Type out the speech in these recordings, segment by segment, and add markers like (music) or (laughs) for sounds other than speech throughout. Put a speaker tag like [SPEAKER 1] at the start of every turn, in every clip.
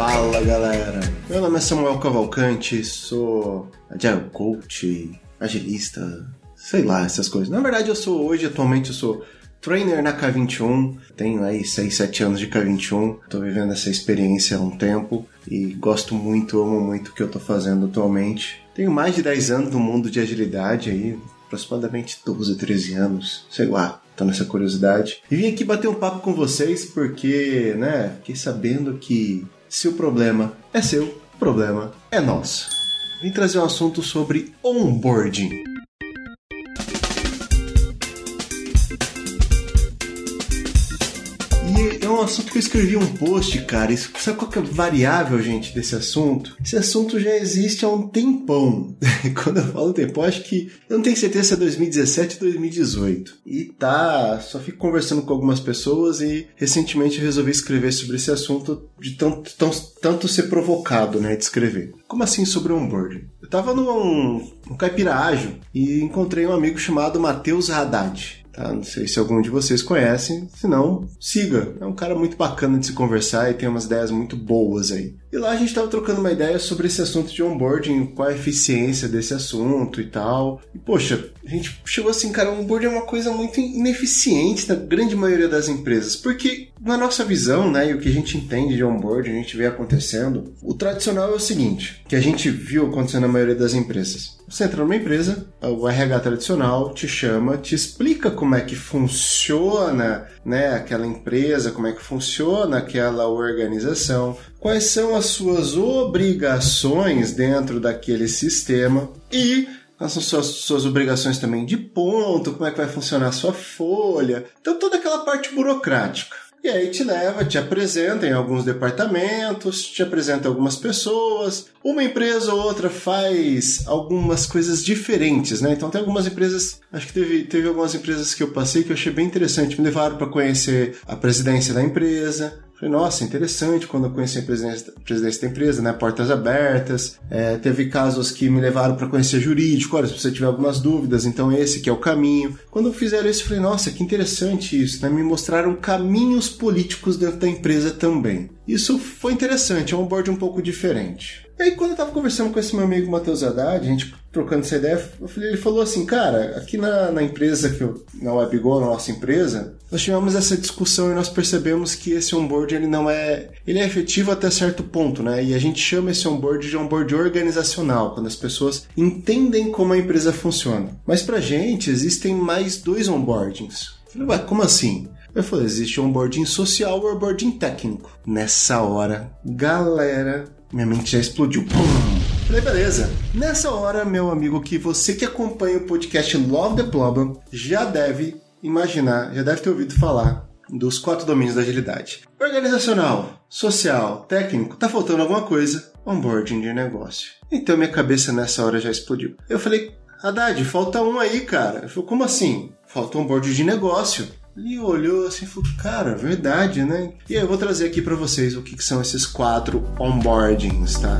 [SPEAKER 1] Fala galera, meu nome é Samuel Cavalcante, sou agile coach, agilista, sei lá, essas coisas. Na verdade, eu sou hoje, atualmente, eu sou trainer na K21, tenho aí 6, 7 anos de K21, tô vivendo essa experiência há um tempo e gosto muito, amo muito o que eu tô fazendo atualmente. Tenho mais de 10 anos no mundo de agilidade aí, aproximadamente 12, 13 anos, sei lá, tô nessa curiosidade. E vim aqui bater um papo com vocês porque, né, fiquei sabendo que se o problema é seu, o problema é nosso. Vim trazer um assunto sobre onboarding. Um assunto que eu escrevi um post, cara. Isso, sabe qual que é a variável, gente, desse assunto? Esse assunto já existe há um tempão. (laughs) Quando eu falo tempão, acho que eu não tenho certeza se é 2017 ou 2018. E tá, só fico conversando com algumas pessoas e recentemente resolvi escrever sobre esse assunto de tanto, tão, tanto ser provocado, né, de escrever. Como assim sobre onboarding? Eu tava num, num caipira e encontrei um amigo chamado Matheus Haddad. Tá? Não sei se algum de vocês conhecem, se não, siga. É um cara muito bacana de se conversar e tem umas ideias muito boas aí. E lá a gente estava trocando uma ideia sobre esse assunto de onboarding, qual a eficiência desse assunto e tal. E poxa, a gente chegou assim, cara, onboarding é uma coisa muito ineficiente na grande maioria das empresas, porque na nossa visão, né, e o que a gente entende de onboarding, a gente vê acontecendo, o tradicional é o seguinte, que a gente viu acontecendo na maioria das empresas. Você entra numa empresa, o RH tradicional te chama, te explica como é que funciona né, aquela empresa, como é que funciona aquela organização, quais são as suas obrigações dentro daquele sistema e são suas, suas obrigações também de ponto, como é que vai funcionar a sua folha. Então toda aquela parte burocrática. E aí te leva, te apresenta em alguns departamentos, te apresenta algumas pessoas. Uma empresa ou outra faz algumas coisas diferentes, né? Então tem algumas empresas, acho que teve, teve algumas empresas que eu passei que eu achei bem interessante. Me levaram para conhecer a presidência da empresa, Falei, nossa, interessante quando eu conheci a presidência, presidência da empresa, né? Portas abertas. É, teve casos que me levaram para conhecer jurídico. Olha, se você tiver algumas dúvidas, então esse que é o caminho. Quando fizeram isso, eu falei, nossa, que interessante isso, né? Me mostraram caminhos políticos dentro da empresa também. Isso foi interessante, é um board um pouco diferente. E aí, quando eu tava conversando com esse meu amigo Matheus Haddad, a gente trocando essa ideia, ele falou assim, cara, aqui na, na empresa que eu, na WebGo, na nossa empresa, nós tivemos essa discussão e nós percebemos que esse onboard ele não é, ele é efetivo até certo ponto, né? E a gente chama esse onboard de onboard organizacional, quando as pessoas entendem como a empresa funciona. Mas pra gente existem mais dois onboardings. Eu falei, como assim? Eu falei, existe onboarding social e onboarding técnico. Nessa hora, galera, minha mente já explodiu. Pum! Falei, beleza. Nessa hora, meu amigo, que você que acompanha o podcast Love the Problem já deve imaginar, já deve ter ouvido falar dos quatro domínios da agilidade: organizacional, social, técnico. Tá faltando alguma coisa? Onboarding de negócio. Então minha cabeça nessa hora já explodiu. Eu falei, Haddad, falta um aí, cara. Ele falou, como assim? Falta onboarding de negócio. Ele olhou assim e falou, cara, verdade, né? E aí eu vou trazer aqui para vocês o que, que são esses quatro onboardings, tá?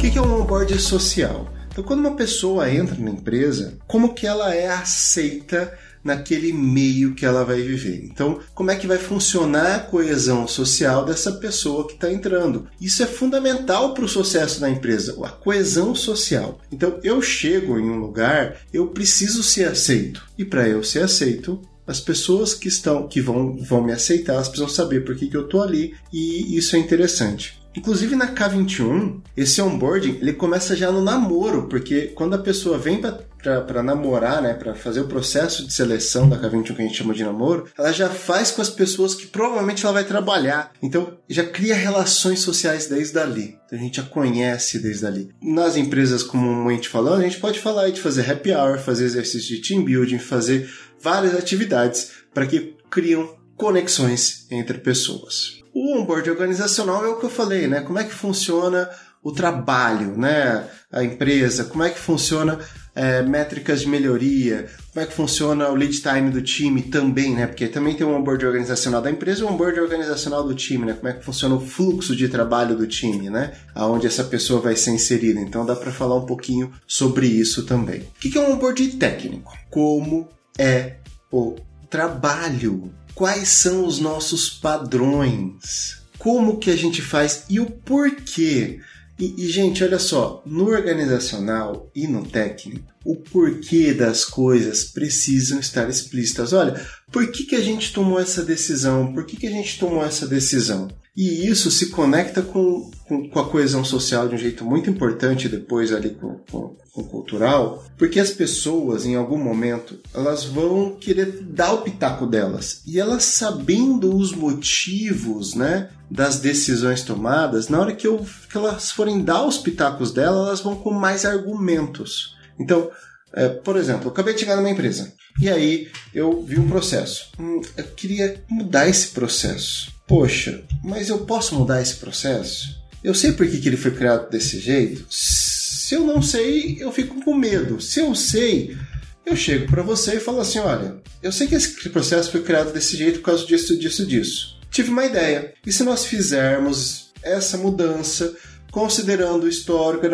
[SPEAKER 1] Que, é um onboarding social? Então, quando uma pessoa entra na empresa, como que ela é aceita naquele meio que ela vai viver. Então, como é que vai funcionar a coesão social dessa pessoa que está entrando? Isso é fundamental para o sucesso da empresa, a coesão social. Então, eu chego em um lugar, eu preciso ser aceito. E para eu ser aceito, as pessoas que estão que vão, vão me aceitar, elas precisam saber por que, que eu estou ali e isso é interessante. Inclusive na K21, esse onboarding ele começa já no namoro, porque quando a pessoa vem para namorar, né, para fazer o processo de seleção da K21 que a gente chama de namoro, ela já faz com as pessoas que provavelmente ela vai trabalhar. Então já cria relações sociais desde ali. Então a gente já conhece desde ali. Nas empresas comumente falando, a gente pode falar de fazer happy hour, fazer exercício de team building, fazer várias atividades para que criam conexões entre pessoas. O onboard organizacional é o que eu falei, né? Como é que funciona o trabalho, né? A empresa, como é que funciona é, métricas de melhoria, como é que funciona o lead time do time também, né? Porque também tem o onboard organizacional da empresa e o onboard organizacional do time, né? Como é que funciona o fluxo de trabalho do time, né? Aonde essa pessoa vai ser inserida. Então dá para falar um pouquinho sobre isso também. O que é um onboard técnico? Como é o trabalho quais são os nossos padrões, como que a gente faz e o porquê. E, e, gente, olha só, no organizacional e no técnico, o porquê das coisas precisam estar explícitas. Olha, por que, que a gente tomou essa decisão? Por que, que a gente tomou essa decisão? E isso se conecta com, com, com, a coesão social de um jeito muito importante depois ali com, com, com, cultural, porque as pessoas, em algum momento, elas vão querer dar o pitaco delas. E elas sabendo os motivos, né, das decisões tomadas, na hora que, eu, que elas forem dar os pitacos delas, elas vão com mais argumentos. Então, é, por exemplo, eu acabei de chegar numa empresa e aí eu vi um processo. Hum, eu queria mudar esse processo poxa, mas eu posso mudar esse processo? Eu sei por que, que ele foi criado desse jeito? Se eu não sei, eu fico com medo. Se eu sei, eu chego para você e falo assim: olha, eu sei que esse processo foi criado desse jeito por causa disso, disso, disso. Tive uma ideia. E se nós fizermos essa mudança, considerando o histórico,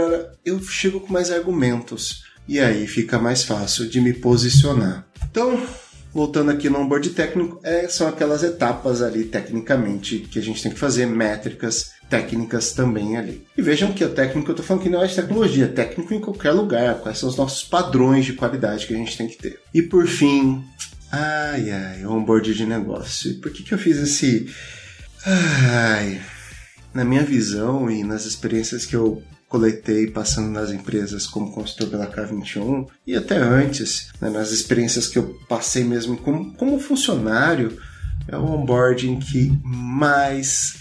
[SPEAKER 1] eu chego com mais argumentos. E aí fica mais fácil de me posicionar. Então, voltando aqui no onboard técnico, é, são aquelas etapas ali tecnicamente que a gente tem que fazer, métricas técnicas também ali. E vejam que o técnico, eu estou falando que não é de tecnologia, é técnico em qualquer lugar, quais são os nossos padrões de qualidade que a gente tem que ter. E por fim, ai ai, onboard de negócio. Por que, que eu fiz esse. Ai. Na minha visão e nas experiências que eu coletei passando nas empresas como consultor pela K21 e até antes, né, nas experiências que eu passei mesmo como, como funcionário, é o onboarding que mais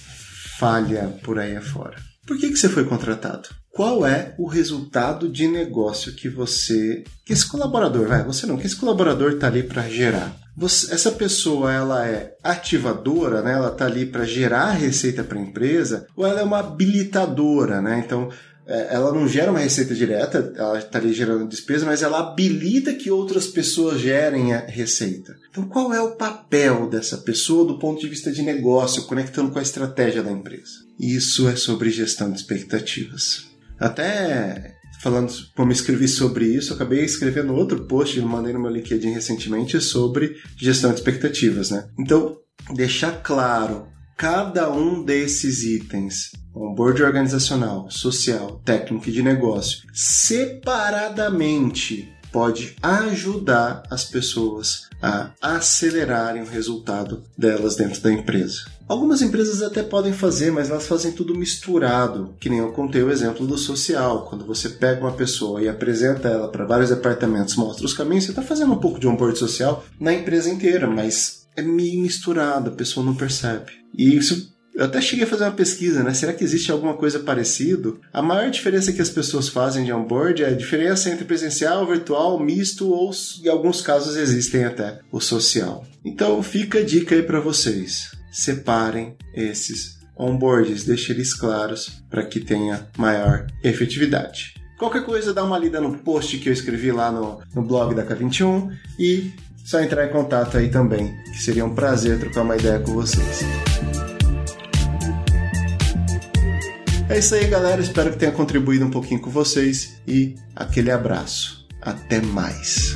[SPEAKER 1] falha por aí afora. Por que, que você foi contratado? Qual é o resultado de negócio que você, que esse colaborador, vai, você não, que esse colaborador está ali para gerar? Você, essa pessoa ela é ativadora, né? Ela está ali para gerar receita para a empresa, ou ela é uma habilitadora, né? Então ela não gera uma receita direta, ela está ali gerando despesa, mas ela habilita que outras pessoas gerem a receita. Então, qual é o papel dessa pessoa do ponto de vista de negócio, conectando com a estratégia da empresa? Isso é sobre gestão de expectativas. Até falando como escrevi sobre isso, acabei escrevendo outro post, mandei no meu LinkedIn recentemente sobre gestão de expectativas, né? Então, deixar claro cada um desses itens onboard organizacional, social, técnico e de negócio, separadamente pode ajudar as pessoas a acelerarem o resultado delas dentro da empresa. Algumas empresas até podem fazer, mas elas fazem tudo misturado, que nem eu contei o exemplo do social. Quando você pega uma pessoa e apresenta ela para vários departamentos, mostra os caminhos, você está fazendo um pouco de onboard social na empresa inteira, mas é meio misturado, a pessoa não percebe. E isso eu até cheguei a fazer uma pesquisa, né? Será que existe alguma coisa parecido? A maior diferença que as pessoas fazem de onboard é a diferença entre presencial, virtual, misto ou, em alguns casos, existem até o social. Então, fica a dica aí para vocês. Separem esses onboards, deixem eles claros para que tenha maior efetividade. Qualquer coisa, dá uma lida no post que eu escrevi lá no, no blog da K21 e só entrar em contato aí também, que seria um prazer trocar uma ideia com vocês. É isso aí, galera. Espero que tenha contribuído um pouquinho com vocês e aquele abraço. Até mais.